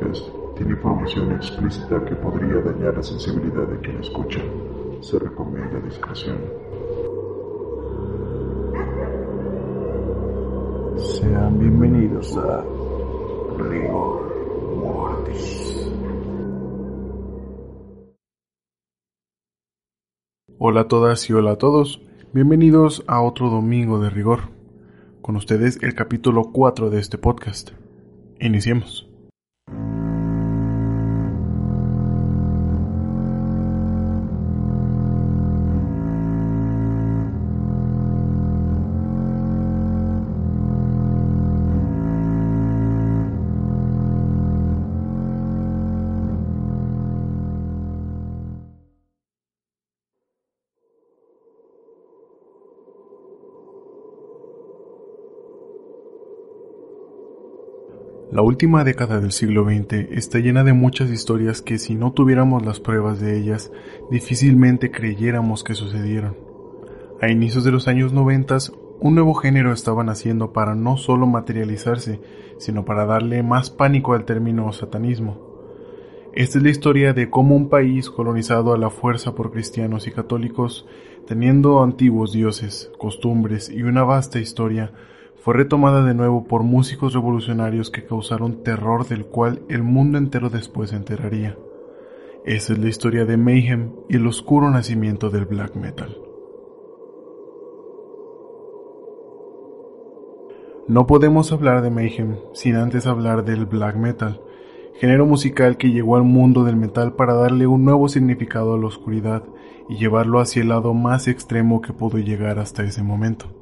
podcast tiene información explícita que podría dañar la sensibilidad de quien escucha. Se recomienda discreción. Sean bienvenidos a Rigor Mortis. Hola a todas y hola a todos. Bienvenidos a otro domingo de rigor. Con ustedes el capítulo 4 de este podcast. Iniciemos. La última década del siglo XX está llena de muchas historias que si no tuviéramos las pruebas de ellas, difícilmente creyéramos que sucedieron. A inicios de los años 90, un nuevo género estaba naciendo para no solo materializarse, sino para darle más pánico al término satanismo. Esta es la historia de cómo un país colonizado a la fuerza por cristianos y católicos, teniendo antiguos dioses, costumbres y una vasta historia, fue retomada de nuevo por músicos revolucionarios que causaron terror del cual el mundo entero después se enteraría. Esa es la historia de Mayhem y el oscuro nacimiento del black metal. No podemos hablar de Mayhem sin antes hablar del black metal, género musical que llegó al mundo del metal para darle un nuevo significado a la oscuridad y llevarlo hacia el lado más extremo que pudo llegar hasta ese momento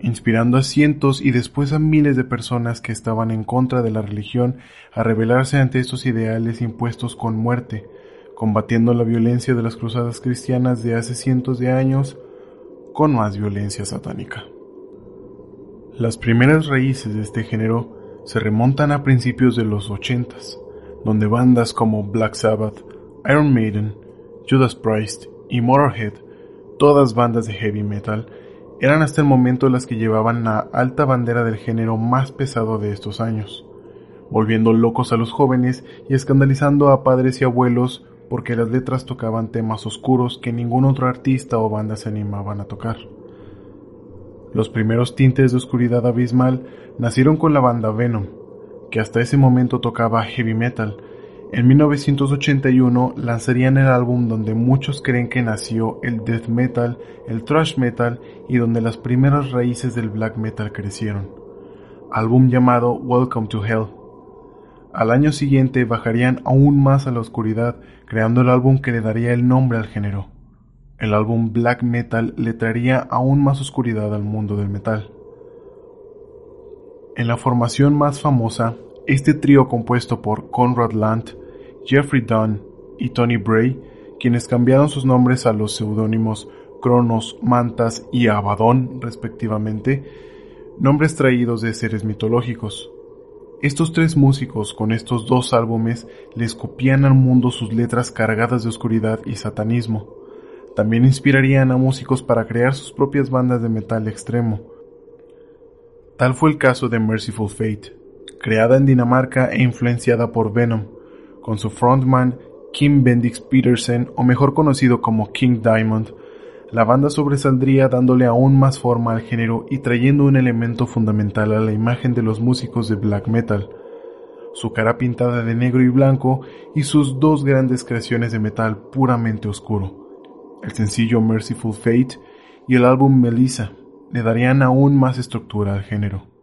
inspirando a cientos y después a miles de personas que estaban en contra de la religión a rebelarse ante estos ideales impuestos con muerte, combatiendo la violencia de las cruzadas cristianas de hace cientos de años con más violencia satánica. Las primeras raíces de este género se remontan a principios de los ochentas, donde bandas como Black Sabbath, Iron Maiden, Judas Priest y Motorhead, todas bandas de heavy metal, eran hasta el momento las que llevaban la alta bandera del género más pesado de estos años, volviendo locos a los jóvenes y escandalizando a padres y abuelos porque las letras tocaban temas oscuros que ningún otro artista o banda se animaban a tocar. Los primeros tintes de oscuridad abismal nacieron con la banda Venom, que hasta ese momento tocaba heavy metal, en 1981 lanzarían el álbum donde muchos creen que nació el death metal, el thrash metal y donde las primeras raíces del black metal crecieron. Álbum llamado Welcome to Hell. Al año siguiente bajarían aún más a la oscuridad, creando el álbum que le daría el nombre al género. El álbum black metal le traería aún más oscuridad al mundo del metal. En la formación más famosa, este trío compuesto por Conrad Land, Jeffrey Dunn y Tony Bray, quienes cambiaron sus nombres a los seudónimos Cronos, Mantas y Abaddon respectivamente, nombres traídos de seres mitológicos. Estos tres músicos con estos dos álbumes le escupían al mundo sus letras cargadas de oscuridad y satanismo. También inspirarían a músicos para crear sus propias bandas de metal extremo. Tal fue el caso de Merciful Fate, creada en Dinamarca e influenciada por Venom, con su frontman Kim Bendix Petersen, o mejor conocido como King Diamond, la banda sobresaldría dándole aún más forma al género y trayendo un elemento fundamental a la imagen de los músicos de black metal, su cara pintada de negro y blanco y sus dos grandes creaciones de metal puramente oscuro, el sencillo Merciful Fate y el álbum Melissa, le darían aún más estructura al género.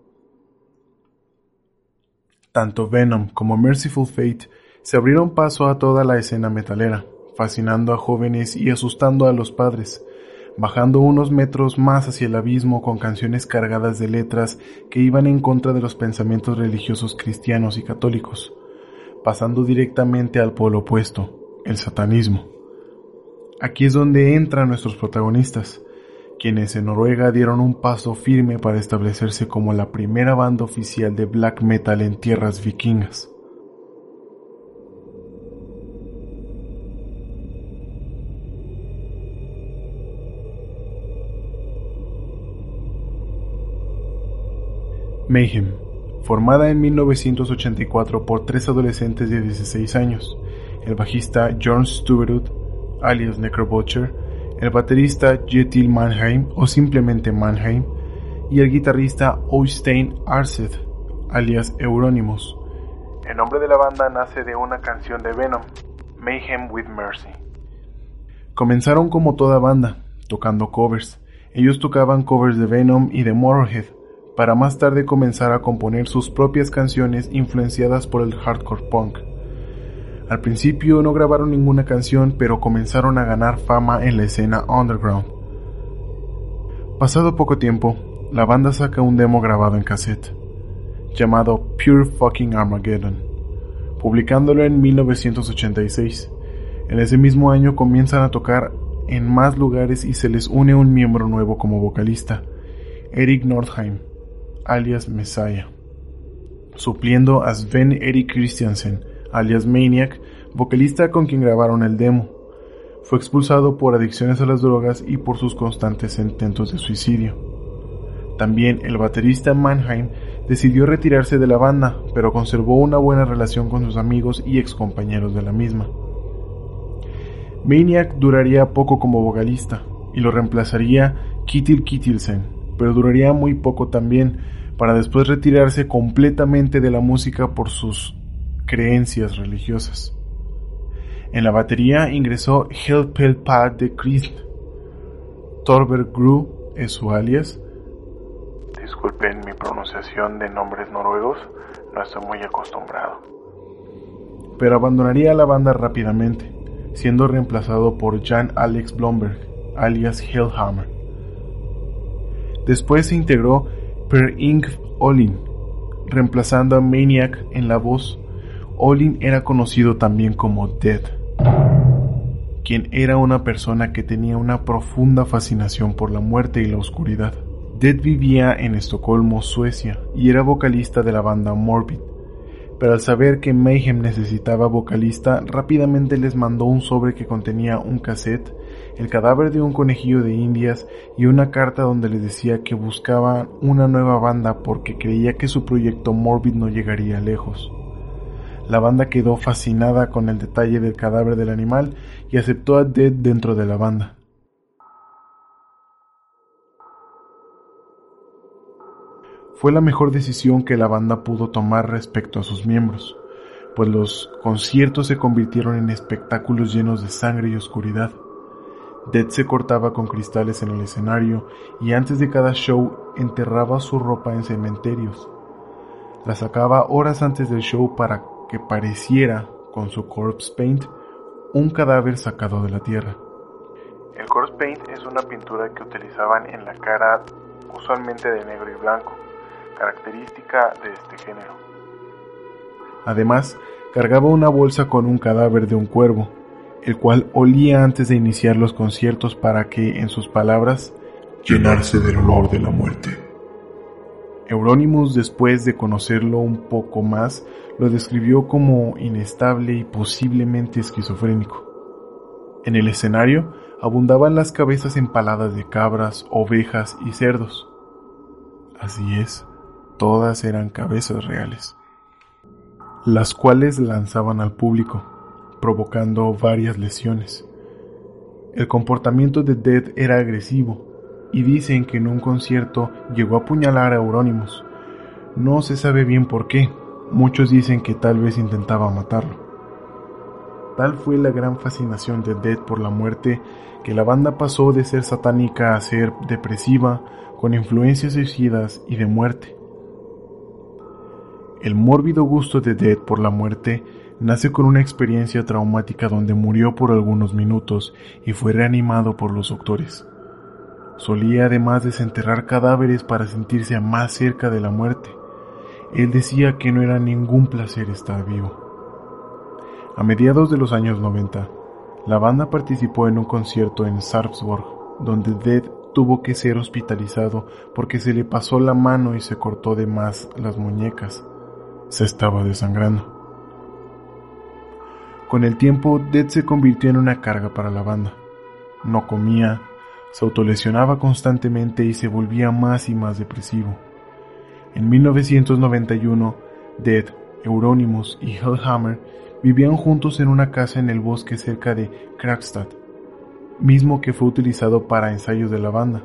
Tanto Venom como Merciful Fate se abrieron paso a toda la escena metalera, fascinando a jóvenes y asustando a los padres, bajando unos metros más hacia el abismo con canciones cargadas de letras que iban en contra de los pensamientos religiosos cristianos y católicos, pasando directamente al polo opuesto, el satanismo. Aquí es donde entran nuestros protagonistas, quienes en Noruega dieron un paso firme para establecerse como la primera banda oficial de black metal en tierras vikingas. Mayhem formada en 1984 por tres adolescentes de 16 años, el bajista John Stuberud, alias Necrobutcher, el baterista Jetil Mannheim o simplemente Mannheim, y el guitarrista Oystein Arset, alias Euronymous. El nombre de la banda nace de una canción de Venom, Mayhem with Mercy. Comenzaron como toda banda, tocando covers. Ellos tocaban covers de Venom y de Motorhead, para más tarde comenzar a componer sus propias canciones influenciadas por el hardcore punk. Al principio no grabaron ninguna canción, pero comenzaron a ganar fama en la escena underground. Pasado poco tiempo, la banda saca un demo grabado en cassette, llamado Pure Fucking Armageddon, publicándolo en 1986. En ese mismo año comienzan a tocar en más lugares y se les une un miembro nuevo como vocalista, Eric Nordheim, alias Messiah, supliendo a Sven Eric Christiansen, alias Maniac, vocalista con quien grabaron el demo. Fue expulsado por adicciones a las drogas y por sus constantes intentos de suicidio. También el baterista Mannheim decidió retirarse de la banda, pero conservó una buena relación con sus amigos y excompañeros de la misma. Maniac duraría poco como vocalista y lo reemplazaría Kittil Kittilsen, pero duraría muy poco también, para después retirarse completamente de la música por sus creencias religiosas. En la batería ingresó Helpelpad de Christ. Torber Gru es su alias. Disculpen mi pronunciación de nombres noruegos, no estoy muy acostumbrado. Pero abandonaría la banda rápidamente, siendo reemplazado por Jan Alex Blomberg, alias Hellhammer. Después se integró Per Ingv Olin, reemplazando a Maniac en la voz. Olin era conocido también como Dead, quien era una persona que tenía una profunda fascinación por la muerte y la oscuridad. Dead vivía en Estocolmo, Suecia, y era vocalista de la banda Morbid, pero al saber que Mayhem necesitaba vocalista, rápidamente les mandó un sobre que contenía un cassette el cadáver de un conejillo de indias y una carta donde le decía que buscaba una nueva banda porque creía que su proyecto Morbid no llegaría lejos. La banda quedó fascinada con el detalle del cadáver del animal y aceptó a Dead dentro de la banda. Fue la mejor decisión que la banda pudo tomar respecto a sus miembros, pues los conciertos se convirtieron en espectáculos llenos de sangre y oscuridad. Dead se cortaba con cristales en el escenario y antes de cada show enterraba su ropa en cementerios. La sacaba horas antes del show para que pareciera, con su corpse paint, un cadáver sacado de la tierra. El corpse paint es una pintura que utilizaban en la cara usualmente de negro y blanco, característica de este género. Además, cargaba una bolsa con un cadáver de un cuervo, el cual olía antes de iniciar los conciertos para que, en sus palabras, llenarse del olor de la muerte. Euronymous, después de conocerlo un poco más, lo describió como inestable y posiblemente esquizofrénico. En el escenario abundaban las cabezas empaladas de cabras, ovejas y cerdos. Así es, todas eran cabezas reales, las cuales lanzaban al público provocando varias lesiones. El comportamiento de Dead era agresivo y dicen que en un concierto llegó a apuñalar a Euronymous. No se sabe bien por qué, muchos dicen que tal vez intentaba matarlo. Tal fue la gran fascinación de Dead por la muerte que la banda pasó de ser satánica a ser depresiva, con influencias suicidas y de muerte. El mórbido gusto de Dead por la muerte nace con una experiencia traumática donde murió por algunos minutos y fue reanimado por los doctores. Solía además desenterrar cadáveres para sentirse más cerca de la muerte. Él decía que no era ningún placer estar vivo. A mediados de los años 90, la banda participó en un concierto en Sarpsborg, donde Dead tuvo que ser hospitalizado porque se le pasó la mano y se cortó de más las muñecas. Se estaba desangrando. Con el tiempo, Dead se convirtió en una carga para la banda. No comía, se autolesionaba constantemente y se volvía más y más depresivo. En 1991, Dead, Euronymous y Hellhammer vivían juntos en una casa en el bosque cerca de Krakstad, mismo que fue utilizado para ensayos de la banda.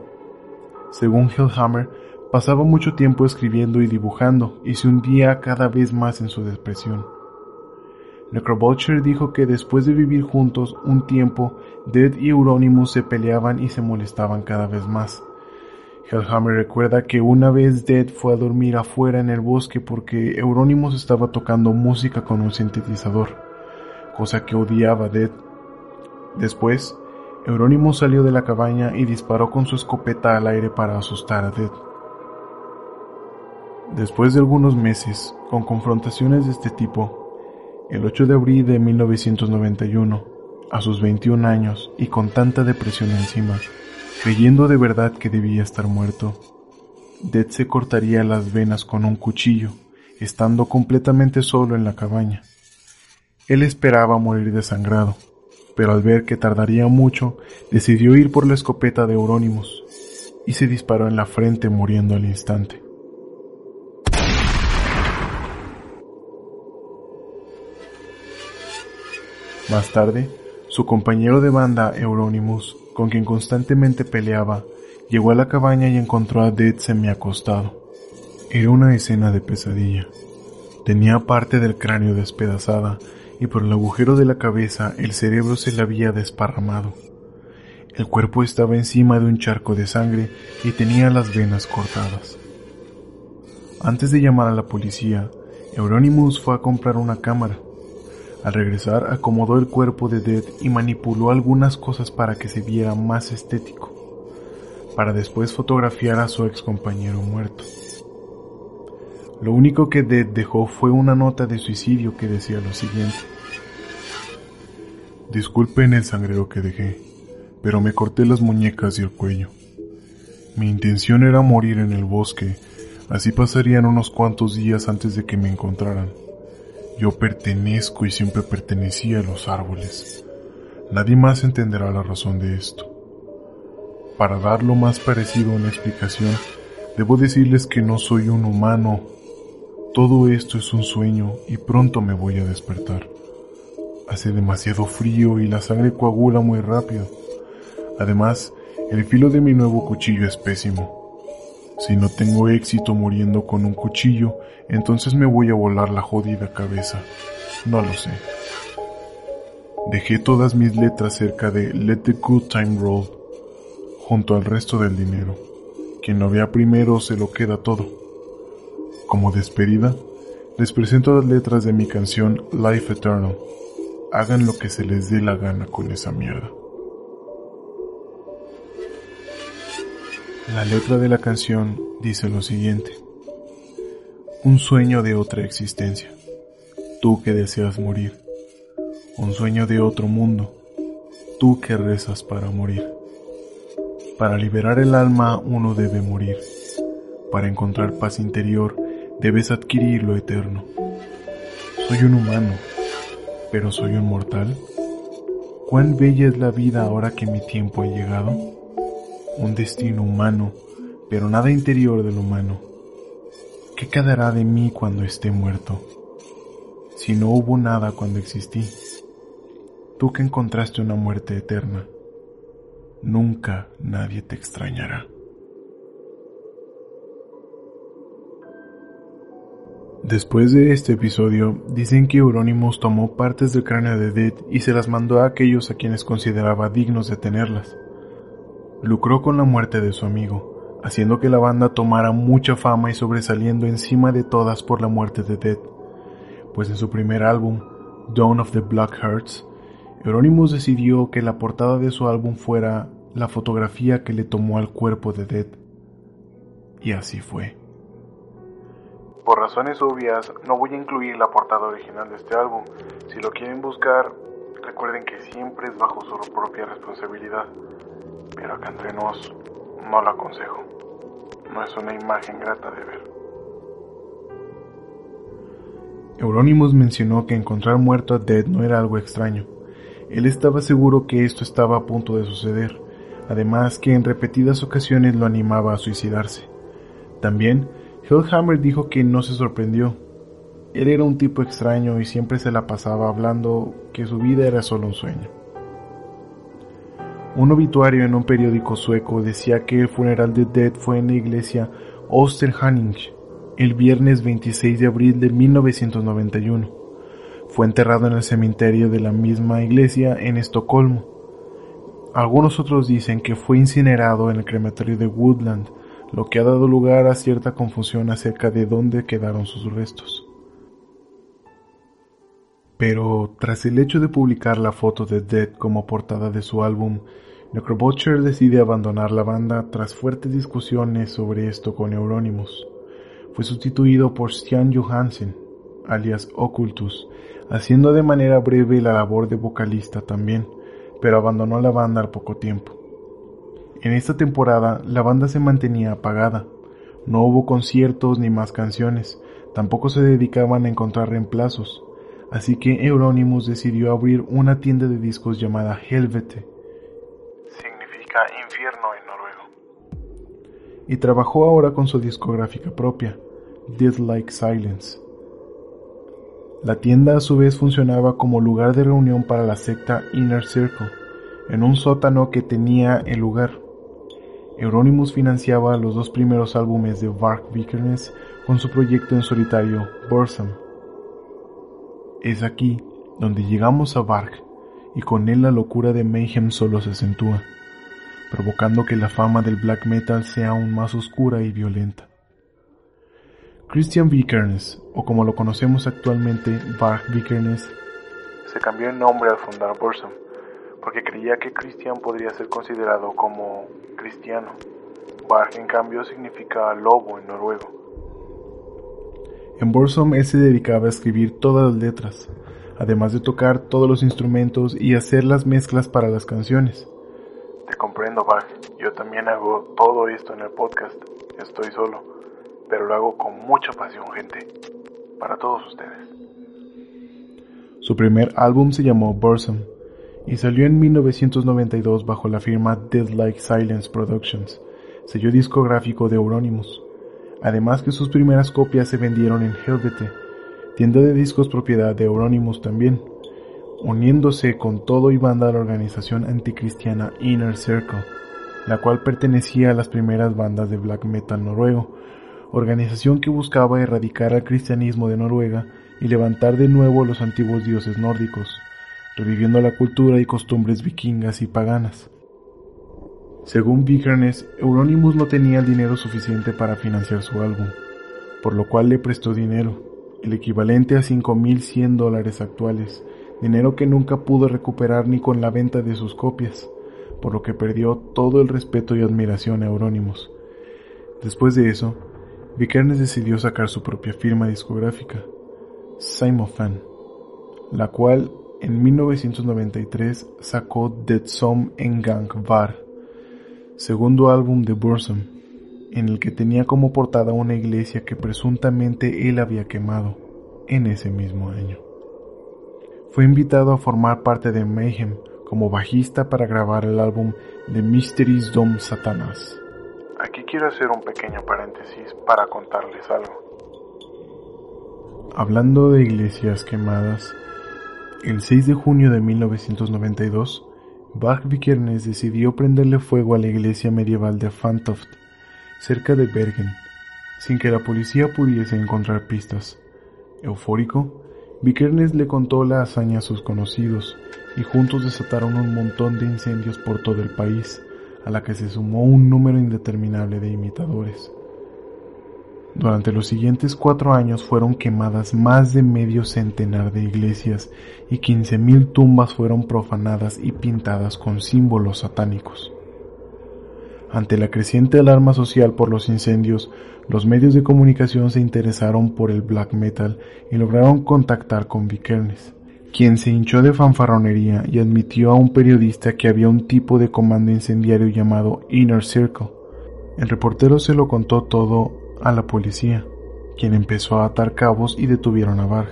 Según Hellhammer, pasaba mucho tiempo escribiendo y dibujando y se hundía cada vez más en su depresión. Necrobulcher dijo que después de vivir juntos un tiempo, Dead y Euronymous se peleaban y se molestaban cada vez más. Hellhammer recuerda que una vez Dead fue a dormir afuera en el bosque porque Euronymous estaba tocando música con un sintetizador, cosa que odiaba Dead. Después, Euronymous salió de la cabaña y disparó con su escopeta al aire para asustar a Dead. Después de algunos meses, con confrontaciones de este tipo, el 8 de abril de 1991, a sus 21 años y con tanta depresión encima, creyendo de verdad que debía estar muerto, Dead se cortaría las venas con un cuchillo, estando completamente solo en la cabaña. Él esperaba morir desangrado, pero al ver que tardaría mucho, decidió ir por la escopeta de Euronymous y se disparó en la frente muriendo al instante. Más tarde, su compañero de banda Euronymous, con quien constantemente peleaba, llegó a la cabaña y encontró a Dead semi-acostado. Era una escena de pesadilla. Tenía parte del cráneo despedazada y por el agujero de la cabeza el cerebro se le había desparramado. El cuerpo estaba encima de un charco de sangre y tenía las venas cortadas. Antes de llamar a la policía, Euronymous fue a comprar una cámara al regresar acomodó el cuerpo de Dead y manipuló algunas cosas para que se viera más estético, para después fotografiar a su ex compañero muerto. Lo único que Dead dejó fue una nota de suicidio que decía lo siguiente. Disculpen el sangrero que dejé, pero me corté las muñecas y el cuello. Mi intención era morir en el bosque, así pasarían unos cuantos días antes de que me encontraran. Yo pertenezco y siempre pertenecí a los árboles. Nadie más entenderá la razón de esto. Para dar lo más parecido a una explicación, debo decirles que no soy un humano. Todo esto es un sueño y pronto me voy a despertar. Hace demasiado frío y la sangre coagula muy rápido. Además, el filo de mi nuevo cuchillo es pésimo. Si no tengo éxito muriendo con un cuchillo, entonces me voy a volar la jodida cabeza. No lo sé. Dejé todas mis letras cerca de Let the Good Time Roll, junto al resto del dinero. Quien lo vea primero se lo queda todo. Como despedida, les presento las letras de mi canción Life Eternal. Hagan lo que se les dé la gana con esa mierda. La letra de la canción dice lo siguiente. Un sueño de otra existencia. Tú que deseas morir. Un sueño de otro mundo. Tú que rezas para morir. Para liberar el alma uno debe morir. Para encontrar paz interior debes adquirir lo eterno. Soy un humano, pero soy un mortal. ¿Cuán bella es la vida ahora que mi tiempo ha llegado? Un destino humano, pero nada interior del humano. ¿Qué quedará de mí cuando esté muerto? Si no hubo nada cuando existí. Tú que encontraste una muerte eterna, nunca nadie te extrañará. Después de este episodio, dicen que Euronymous tomó partes del cráneo de Dead y se las mandó a aquellos a quienes consideraba dignos de tenerlas lucró con la muerte de su amigo, haciendo que la banda tomara mucha fama y sobresaliendo encima de todas por la muerte de Dead, pues en su primer álbum, Dawn of the Black Hearts, Euronymous decidió que la portada de su álbum fuera la fotografía que le tomó al cuerpo de Dead. Y así fue. Por razones obvias, no voy a incluir la portada original de este álbum. Si lo quieren buscar, recuerden que siempre es bajo su propia responsabilidad pero acá entre nos no lo aconsejo. No es una imagen grata de ver. Euronymous mencionó que encontrar muerto a Dead no era algo extraño. Él estaba seguro que esto estaba a punto de suceder, además que en repetidas ocasiones lo animaba a suicidarse. También Hellhammer dijo que no se sorprendió. Él era un tipo extraño y siempre se la pasaba hablando que su vida era solo un sueño. Un obituario en un periódico sueco decía que el funeral de Dead fue en la iglesia Osterhanning el viernes 26 de abril de 1991. Fue enterrado en el cementerio de la misma iglesia en Estocolmo. Algunos otros dicen que fue incinerado en el crematorio de Woodland, lo que ha dado lugar a cierta confusión acerca de dónde quedaron sus restos. Pero tras el hecho de publicar la foto de Dead como portada de su álbum, Necrobutcher decide abandonar la banda tras fuertes discusiones sobre esto con Euronymous. Fue sustituido por Stian Johansen, alias Occultus, haciendo de manera breve la labor de vocalista también, pero abandonó la banda al poco tiempo. En esta temporada la banda se mantenía apagada, no hubo conciertos ni más canciones, tampoco se dedicaban a encontrar reemplazos, así que Euronymous decidió abrir una tienda de discos llamada Helvete, infierno en noruego, y trabajó ahora con su discográfica propia, Like Silence. La tienda a su vez funcionaba como lugar de reunión para la secta Inner Circle, en un sótano que tenía el lugar. Euronymous financiaba los dos primeros álbumes de Varg Vikernes con su proyecto en solitario, Bursum. Es aquí donde llegamos a Varg y con él la locura de Mayhem solo se acentúa, provocando que la fama del black metal sea aún más oscura y violenta. Christian Vikernes, o como lo conocemos actualmente, Varg Vikernes, se cambió el nombre al fundar Bursum, porque creía que Christian podría ser considerado como cristiano. Varg, en cambio, significa lobo en noruego. En Bursum él se dedicaba a escribir todas las letras, además de tocar todos los instrumentos y hacer las mezclas para las canciones. Te comprendo, Bach. Yo también hago todo esto en el podcast. Estoy solo, pero lo hago con mucha pasión, gente. Para todos ustedes. Su primer álbum se llamó Bursum y salió en 1992 bajo la firma Dead Like Silence Productions, sello discográfico de Euronymous. Además que sus primeras copias se vendieron en Helvete, tienda de discos propiedad de Euronymous también, uniéndose con todo y banda a la organización anticristiana Inner Circle, la cual pertenecía a las primeras bandas de black metal noruego, organización que buscaba erradicar al cristianismo de Noruega y levantar de nuevo los antiguos dioses nórdicos, reviviendo la cultura y costumbres vikingas y paganas. Según Vikernes, Euronymous no tenía el dinero suficiente para financiar su álbum, por lo cual le prestó dinero, el equivalente a 5.100 dólares actuales, dinero que nunca pudo recuperar ni con la venta de sus copias, por lo que perdió todo el respeto y admiración a Euronymous. Después de eso, Vikernes decidió sacar su propia firma discográfica, Simofan, la cual en 1993 sacó Dead Som en Gang Var, segundo álbum de Bursum, en el que tenía como portada una iglesia que presuntamente él había quemado en ese mismo año. Fue invitado a formar parte de Mayhem como bajista para grabar el álbum The Mysteries Dom Satanas. Aquí quiero hacer un pequeño paréntesis para contarles algo. Hablando de iglesias quemadas, el 6 de junio de 1992, Bach Vikernes decidió prenderle fuego a la iglesia medieval de Fantoft, cerca de Bergen, sin que la policía pudiese encontrar pistas. Eufórico, Vikernes le contó la hazaña a sus conocidos y juntos desataron un montón de incendios por todo el país, a la que se sumó un número indeterminable de imitadores. Durante los siguientes cuatro años fueron quemadas más de medio centenar de iglesias y 15.000 tumbas fueron profanadas y pintadas con símbolos satánicos. Ante la creciente alarma social por los incendios, los medios de comunicación se interesaron por el black metal y lograron contactar con Vikernes, quien se hinchó de fanfarronería y admitió a un periodista que había un tipo de comando incendiario llamado Inner Circle. El reportero se lo contó todo a la policía, quien empezó a atar cabos y detuvieron a Varg,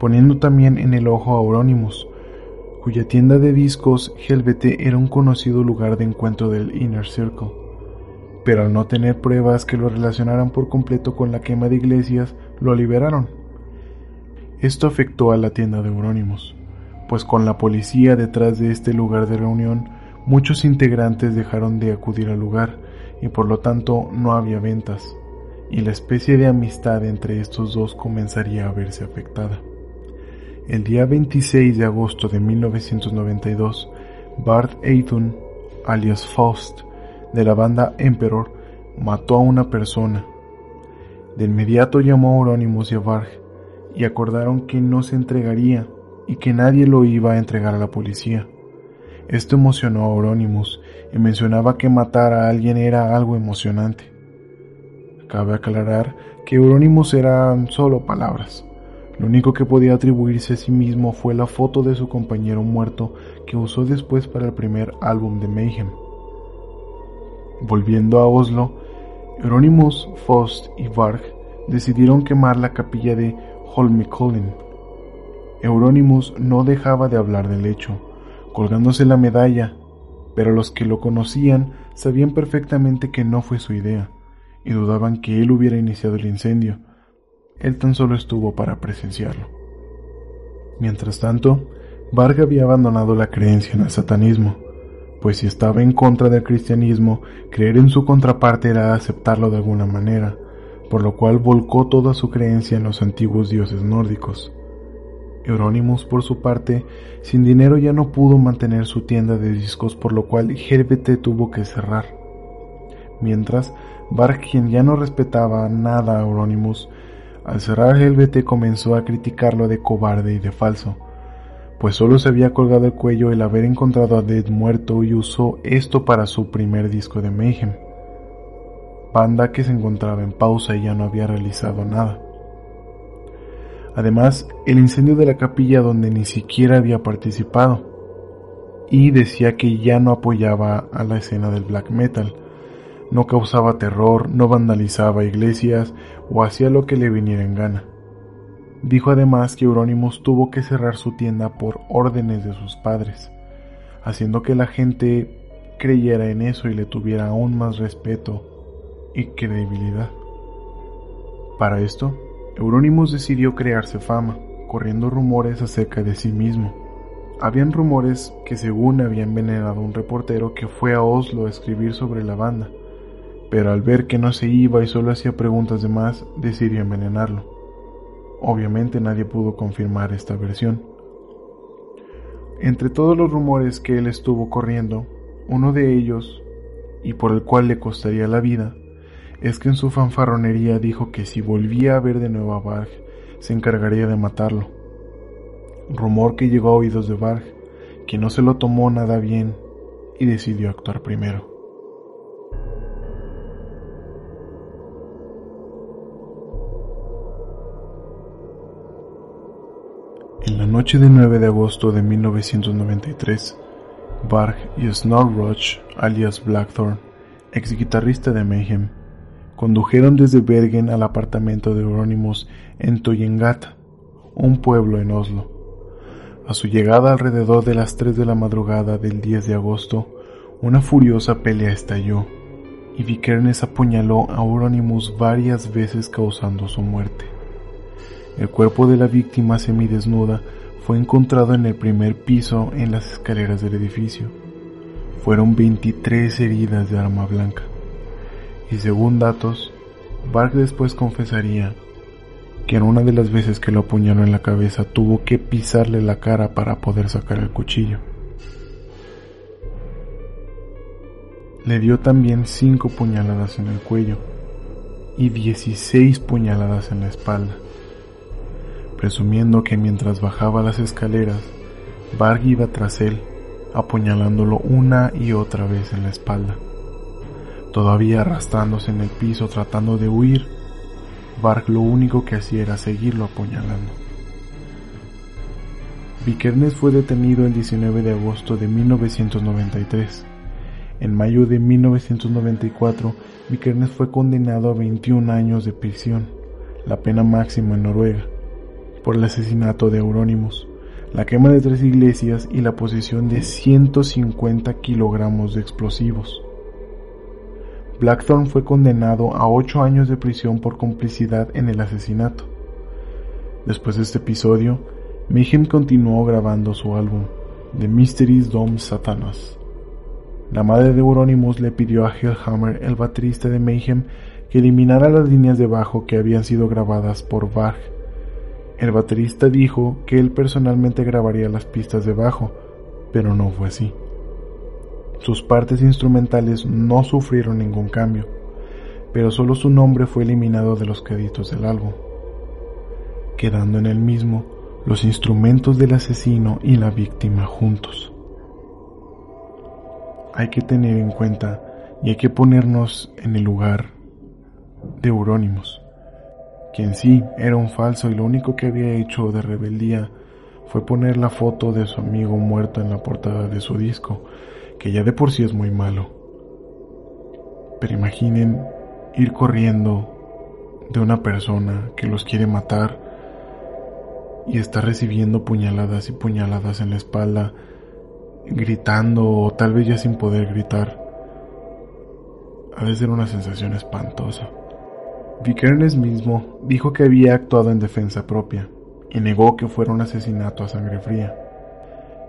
poniendo también en el ojo a Euronymous, cuya tienda de discos Helvete era un conocido lugar de encuentro del Inner Circle. pero al no tener pruebas que lo relacionaran por completo con la quema de iglesias, lo liberaron. Esto afectó a la tienda de Eurónimos, pues con la policía detrás de este lugar de reunión, muchos integrantes dejaron de acudir al lugar y por lo tanto no había ventas, y la especie de amistad entre estos dos comenzaría a verse afectada. El día 26 de agosto de 1992, Bart Ayton, alias Faust, de la banda Emperor, mató a una persona. De inmediato llamó a Euronymous y a Varg y acordaron que no se entregaría y que nadie lo iba a entregar a la policía. Esto emocionó a Euronymous y mencionaba que matar a alguien era algo emocionante. Cabe aclarar que Euronymous eran solo palabras. Lo único que podía atribuirse a sí mismo fue la foto de su compañero muerto que usó después para el primer álbum de Mayhem. Volviendo a Oslo, Euronymous, Faust y Varg decidieron quemar la capilla de Holmenkollen. Euronymous no dejaba de hablar del hecho, colgándose la medalla, pero los que lo conocían sabían perfectamente que no fue su idea, y dudaban que él hubiera iniciado el incendio, él tan solo estuvo para presenciarlo. Mientras tanto, Varga había abandonado la creencia en el satanismo, pues si estaba en contra del cristianismo, creer en su contraparte era aceptarlo de alguna manera, por lo cual volcó toda su creencia en los antiguos dioses nórdicos. Euronymous, por su parte, sin dinero ya no pudo mantener su tienda de discos, por lo cual GBT tuvo que cerrar. Mientras, Varg, quien ya no respetaba nada a Euronymous, al cerrar el BT comenzó a criticarlo de cobarde y de falso, pues solo se había colgado el cuello el haber encontrado a Dead muerto y usó esto para su primer disco de Mayhem, banda que se encontraba en pausa y ya no había realizado nada. Además, el incendio de la capilla donde ni siquiera había participado, y decía que ya no apoyaba a la escena del black metal, no causaba terror, no vandalizaba iglesias o hacía lo que le viniera en gana. Dijo además que Euronymous tuvo que cerrar su tienda por órdenes de sus padres, haciendo que la gente creyera en eso y le tuviera aún más respeto y credibilidad. Para esto, Euronymous decidió crearse fama, corriendo rumores acerca de sí mismo. Habían rumores que según había envenenado un reportero que fue a Oslo a escribir sobre la banda, pero al ver que no se iba y solo hacía preguntas de más, decidió envenenarlo. Obviamente nadie pudo confirmar esta versión. Entre todos los rumores que él estuvo corriendo, uno de ellos, y por el cual le costaría la vida, es que en su fanfarronería dijo que si volvía a ver de nuevo a Varg, se encargaría de matarlo. Rumor que llegó a oídos de Varg, que no se lo tomó nada bien y decidió actuar primero. En la noche del 9 de agosto de 1993, Varg y Snorroch, alias Blackthorn, ex guitarrista de Mayhem, condujeron desde Bergen al apartamento de Euronymous en Toyengata, un pueblo en Oslo. A su llegada alrededor de las 3 de la madrugada del 10 de agosto, una furiosa pelea estalló y Vikernes apuñaló a Euronymous varias veces causando su muerte. El cuerpo de la víctima semidesnuda fue encontrado en el primer piso en las escaleras del edificio. Fueron 23 heridas de arma blanca. Y según datos, Bark después confesaría que en una de las veces que lo apuñaló en la cabeza tuvo que pisarle la cara para poder sacar el cuchillo. Le dio también 5 puñaladas en el cuello y 16 puñaladas en la espalda presumiendo que mientras bajaba las escaleras, Varg iba tras él, apuñalándolo una y otra vez en la espalda. Todavía arrastrándose en el piso tratando de huir, Varg lo único que hacía era seguirlo apuñalando. Vikernes fue detenido el 19 de agosto de 1993. En mayo de 1994, Vikernes fue condenado a 21 años de prisión, la pena máxima en Noruega por el asesinato de Eurónimos, la quema de tres iglesias y la posesión de 150 kilogramos de explosivos. Blackthorne fue condenado a ocho años de prisión por complicidad en el asesinato. Después de este episodio, Mayhem continuó grabando su álbum, The Mysteries Dom Satanas. La madre de Euronymous le pidió a Hellhammer, el baterista de Mayhem, que eliminara las líneas de bajo que habían sido grabadas por Varg. El baterista dijo que él personalmente grabaría las pistas de bajo, pero no fue así. Sus partes instrumentales no sufrieron ningún cambio, pero solo su nombre fue eliminado de los créditos del álbum, quedando en el mismo los instrumentos del asesino y la víctima juntos. Hay que tener en cuenta y hay que ponernos en el lugar de Eurónimos, quien sí era un falso y lo único que había hecho de rebeldía fue poner la foto de su amigo muerto en la portada de su disco, que ya de por sí es muy malo. Pero imaginen ir corriendo de una persona que los quiere matar y está recibiendo puñaladas y puñaladas en la espalda, gritando o tal vez ya sin poder gritar. Ha de ser una sensación espantosa. Vikernes mismo dijo que había actuado en defensa propia y negó que fuera un asesinato a sangre fría.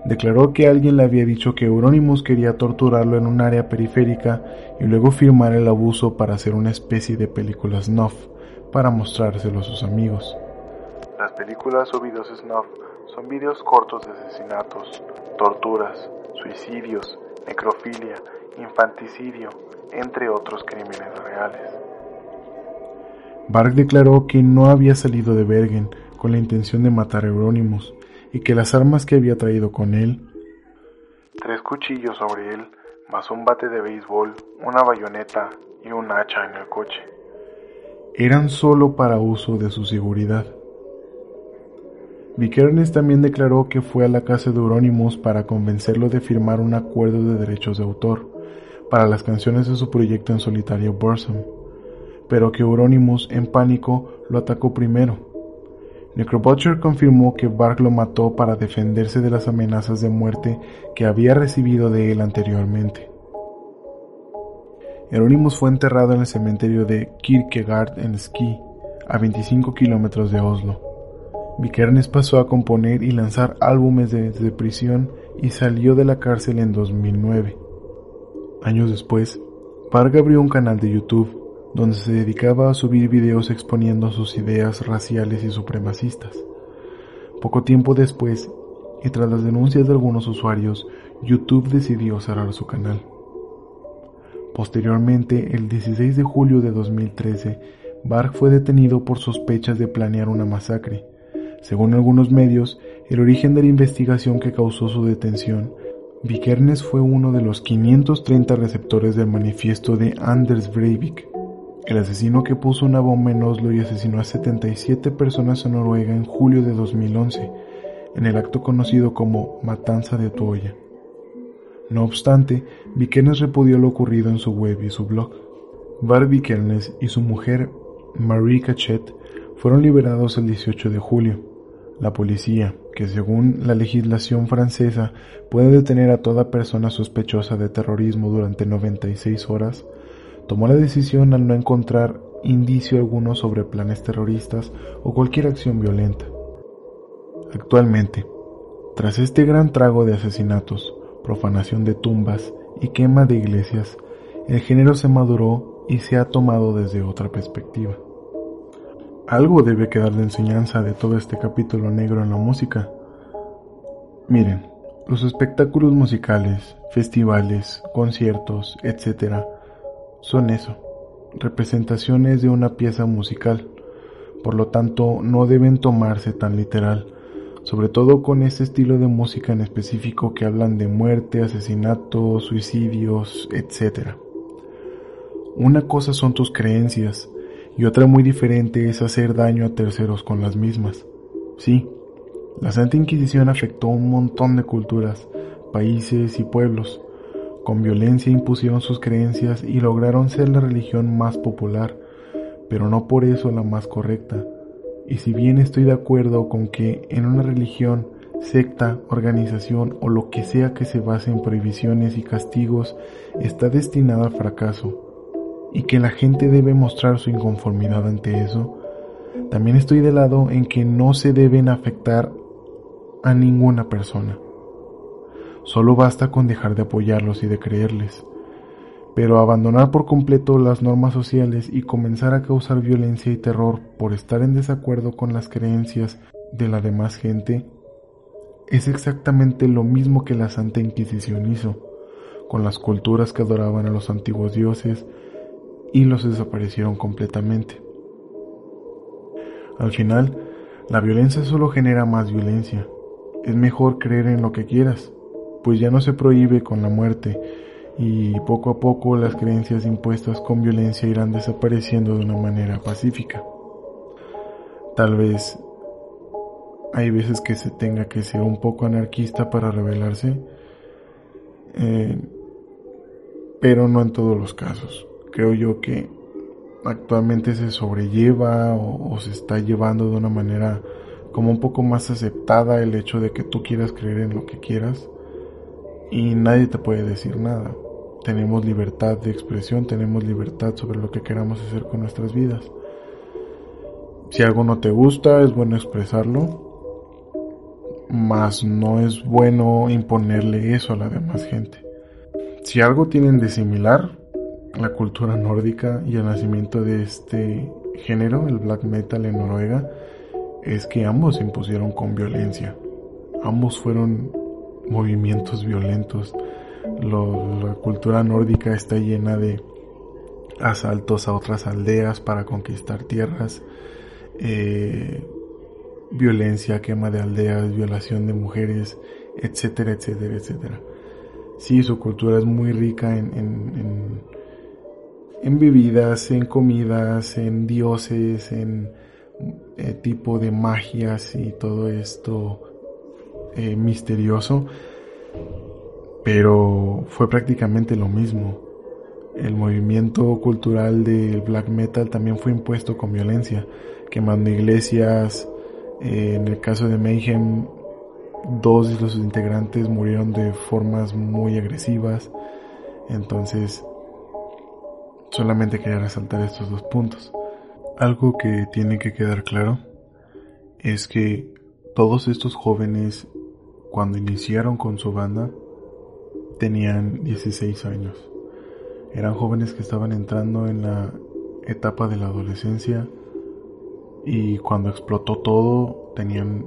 Declaró que alguien le había dicho que Euronymous quería torturarlo en un área periférica y luego firmar el abuso para hacer una especie de película snuff para mostrárselo a sus amigos. Las películas o videos snuff son videos cortos de asesinatos, torturas, suicidios, necrofilia, infanticidio, entre otros crímenes reales. Bark declaró que no había salido de Bergen con la intención de matar a Euronymous y que las armas que había traído con él, tres cuchillos sobre él, más un bate de béisbol, una bayoneta y un hacha en el coche, eran solo para uso de su seguridad. Vikernes también declaró que fue a la casa de Euronymous para convencerlo de firmar un acuerdo de derechos de autor para las canciones de su proyecto en solitario Bursum, pero que Euronymous, en pánico, lo atacó primero. Necrobutcher confirmó que Bark lo mató para defenderse de las amenazas de muerte que había recibido de él anteriormente. Euronymous fue enterrado en el cementerio de Kierkegaard en Ski, a 25 kilómetros de Oslo. Vikernes pasó a componer y lanzar álbumes desde prisión y salió de la cárcel en 2009. Años después, Park abrió un canal de YouTube donde se dedicaba a subir videos exponiendo sus ideas raciales y supremacistas. Poco tiempo después, y tras las denuncias de algunos usuarios, YouTube decidió cerrar su canal. Posteriormente, el 16 de julio de 2013, Bark fue detenido por sospechas de planear una masacre, según algunos medios, el origen de la investigación que causó su detención, Vikernes fue uno de los 530 receptores del manifiesto de Anders Breivik, el asesino que puso una bomba en Oslo y asesinó a 77 personas en Noruega en julio de 2011, en el acto conocido como Matanza de Tuoya. No obstante, Vikernes repudió lo ocurrido en su web y su blog. Bar Vikernes y su mujer, Marie Cachet, fueron liberados el 18 de julio. La policía, que según la legislación francesa puede detener a toda persona sospechosa de terrorismo durante 96 horas, tomó la decisión al no encontrar indicio alguno sobre planes terroristas o cualquier acción violenta. Actualmente, tras este gran trago de asesinatos, profanación de tumbas y quema de iglesias, el género se maduró y se ha tomado desde otra perspectiva. Algo debe quedar de enseñanza de todo este capítulo negro en la música. Miren, los espectáculos musicales, festivales, conciertos, etc. son eso, representaciones de una pieza musical. Por lo tanto, no deben tomarse tan literal, sobre todo con este estilo de música en específico que hablan de muerte, asesinatos, suicidios, etc. Una cosa son tus creencias, y otra muy diferente es hacer daño a terceros con las mismas. Sí, la Santa Inquisición afectó a un montón de culturas, países y pueblos. Con violencia impusieron sus creencias y lograron ser la religión más popular, pero no por eso la más correcta. Y si bien estoy de acuerdo con que en una religión, secta, organización o lo que sea que se base en prohibiciones y castigos está destinada al fracaso, y que la gente debe mostrar su inconformidad ante eso, también estoy de lado en que no se deben afectar a ninguna persona. Solo basta con dejar de apoyarlos y de creerles. Pero abandonar por completo las normas sociales y comenzar a causar violencia y terror por estar en desacuerdo con las creencias de la demás gente es exactamente lo mismo que la Santa Inquisición hizo con las culturas que adoraban a los antiguos dioses y los desaparecieron completamente. Al final, la violencia solo genera más violencia. Es mejor creer en lo que quieras, pues ya no se prohíbe con la muerte y poco a poco las creencias impuestas con violencia irán desapareciendo de una manera pacífica. Tal vez hay veces que se tenga que ser un poco anarquista para rebelarse, eh, pero no en todos los casos. Creo yo que actualmente se sobrelleva o, se está llevando de una manera como un poco más aceptada el hecho de que tú quieras creer en lo que quieras y nadie te puede decir nada. Tenemos libertad de expresión, tenemos libertad sobre lo que queramos hacer con nuestras vidas. Si algo no te gusta, es bueno expresarlo, mas no es bueno imponerle eso a la demás gente. Si algo tienen de similar, la cultura nórdica y el nacimiento de este género, el black metal en Noruega, es que ambos se impusieron con violencia. Ambos fueron movimientos violentos. la cultura nórdica está llena de asaltos a otras aldeas para conquistar tierras, eh, violencia, quema de aldeas, violación de mujeres, etcétera, etcétera, etcétera. Sí, su cultura es muy rica en, en, en, bebidas, en comidas, en dioses, en eh, tipo de magias y todo esto eh, misterioso. Pero fue prácticamente lo mismo. El movimiento cultural del black metal también fue impuesto con violencia, quemando iglesias. Eh, en el caso de Mayhem dos de los integrantes murieron de formas muy agresivas. Entonces, solamente quería resaltar estos dos puntos. Algo que tiene que quedar claro es que todos estos jóvenes, cuando iniciaron con su banda, tenían 16 años. Eran jóvenes que estaban entrando en la etapa de la adolescencia y cuando explotó todo tenían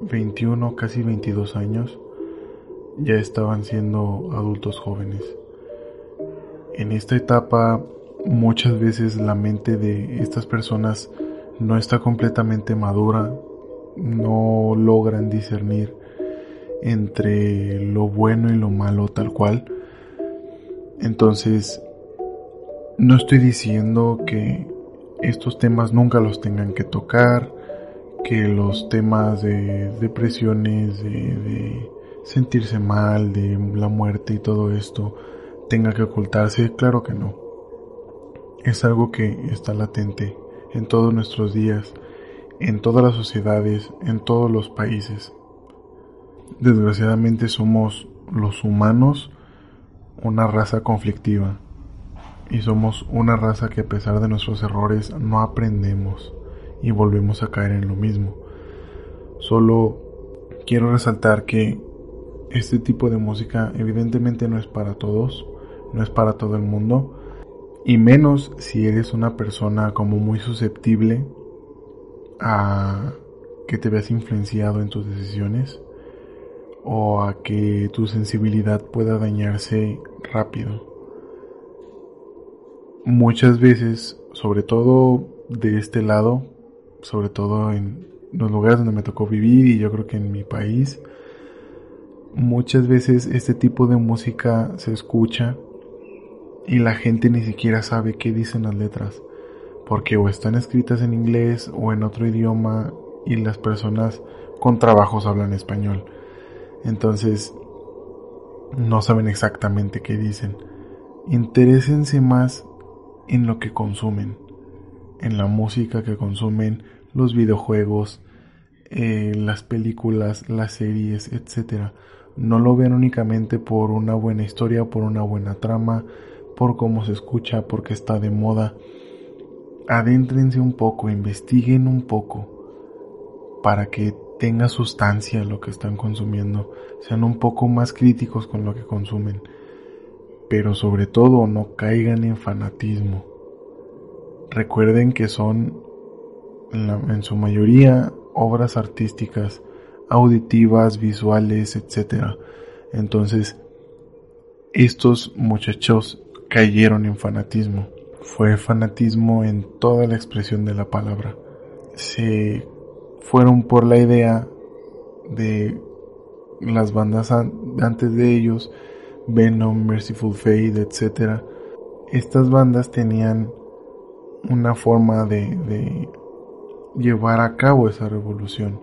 21, casi 22 años, ya estaban siendo adultos jóvenes. En esta etapa muchas veces la mente de estas personas no está completamente madura, no logran discernir entre lo bueno y lo malo tal cual. Entonces, no estoy diciendo que estos temas nunca los tengan que tocar, que los temas de depresiones, de, sentirse mal, de la muerte y todo esto tenga que ocultarse, claro que no. Es algo que está latente en todos nuestros días, en todas las sociedades, en todos los países. Desgraciadamente somos los humanos una raza conflictiva y somos una raza que a pesar de nuestros errores no aprendemos y volvemos a caer en lo mismo. Solo quiero resaltar que este tipo de música evidentemente no es para todos, no es para todo el mundo, y menos si eres una persona como muy susceptible a que te veas influenciado en tus decisiones o a que tu sensibilidad pueda dañarse rápido. Muchas veces, sobre todo de este lado, sobre todo en los lugares donde me tocó vivir y yo creo que en mi país, muchas veces este tipo de música se escucha y la gente ni siquiera sabe qué dicen las letras, porque o están escritas en inglés o en otro idioma y las personas con trabajos hablan español. Entonces, no saben exactamente qué dicen. Interésense más en lo que consumen en la música que consumen, los videojuegos, eh, las películas, las series, etc. No lo ven únicamente por una buena historia, por una buena trama, por cómo se escucha, porque está de moda. Adéntrense un poco, investiguen un poco para que tenga sustancia lo que están consumiendo, sean un poco más críticos con lo que consumen, pero sobre todo no caigan en fanatismo. Recuerden que son en, su mayoría obras artísticas, auditivas, visuales, etc. Entonces, estos muchachos cayeron en fanatismo. Fue fanatismo en toda la expresión de la palabra. Se fueron por la idea de las bandas antes de ellos, Venom, Merciful Fate, etc. Estas bandas tenían una forma de, llevar a cabo esa revolución,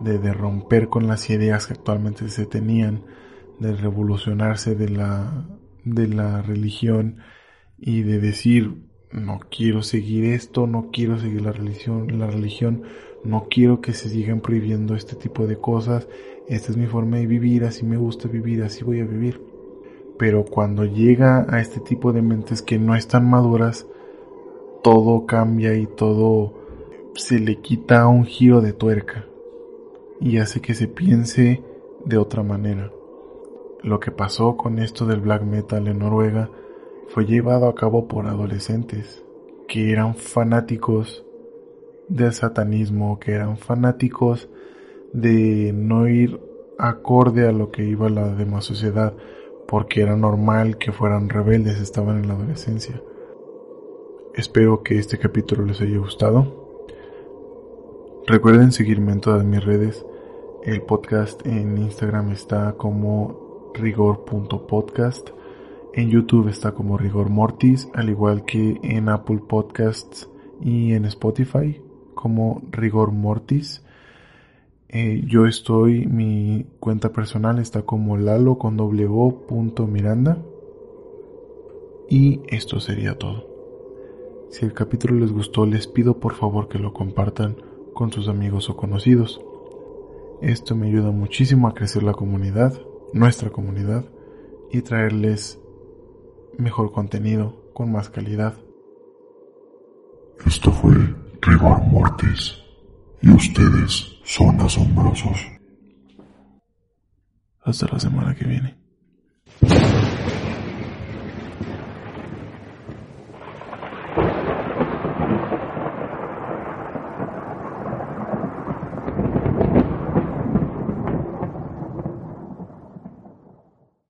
de, de, romper con las ideas que actualmente se tenían, de revolucionarse de la, de la religión y de decir no quiero seguir esto, no quiero seguir la religión, la religión, no quiero que se sigan prohibiendo este tipo de cosas, esta es mi forma de vivir, así me gusta vivir, así voy a vivir. Pero cuando llega a este tipo de mentes que no están maduras, todo cambia y todo se le quita un giro de tuerca y hace que se piense de otra manera. Lo que pasó con esto del black metal en Noruega fue llevado a cabo por adolescentes que eran fanáticos del satanismo, que eran fanáticos de no ir acorde a lo que iba la demás sociedad, porque era normal que fueran rebeldes, estaban en la adolescencia. Espero que este capítulo les haya gustado. Recuerden seguirme en todas mis redes. El podcast en Instagram está como rigor.podcast. En YouTube está como Rigor Mortis, al igual que en Apple Podcasts y en Spotify como Rigor Mortis. Eh, yo estoy, mi cuenta personal está como lalo con doble punto Miranda. Y esto sería todo. Si el capítulo les gustó, les pido por favor que lo compartan con sus amigos o conocidos. Esto me ayuda muchísimo a crecer la comunidad, nuestra comunidad, y traerles mejor contenido con más calidad. Esto fue rigor mortis, y ustedes son asombrosos. Hasta la semana que viene.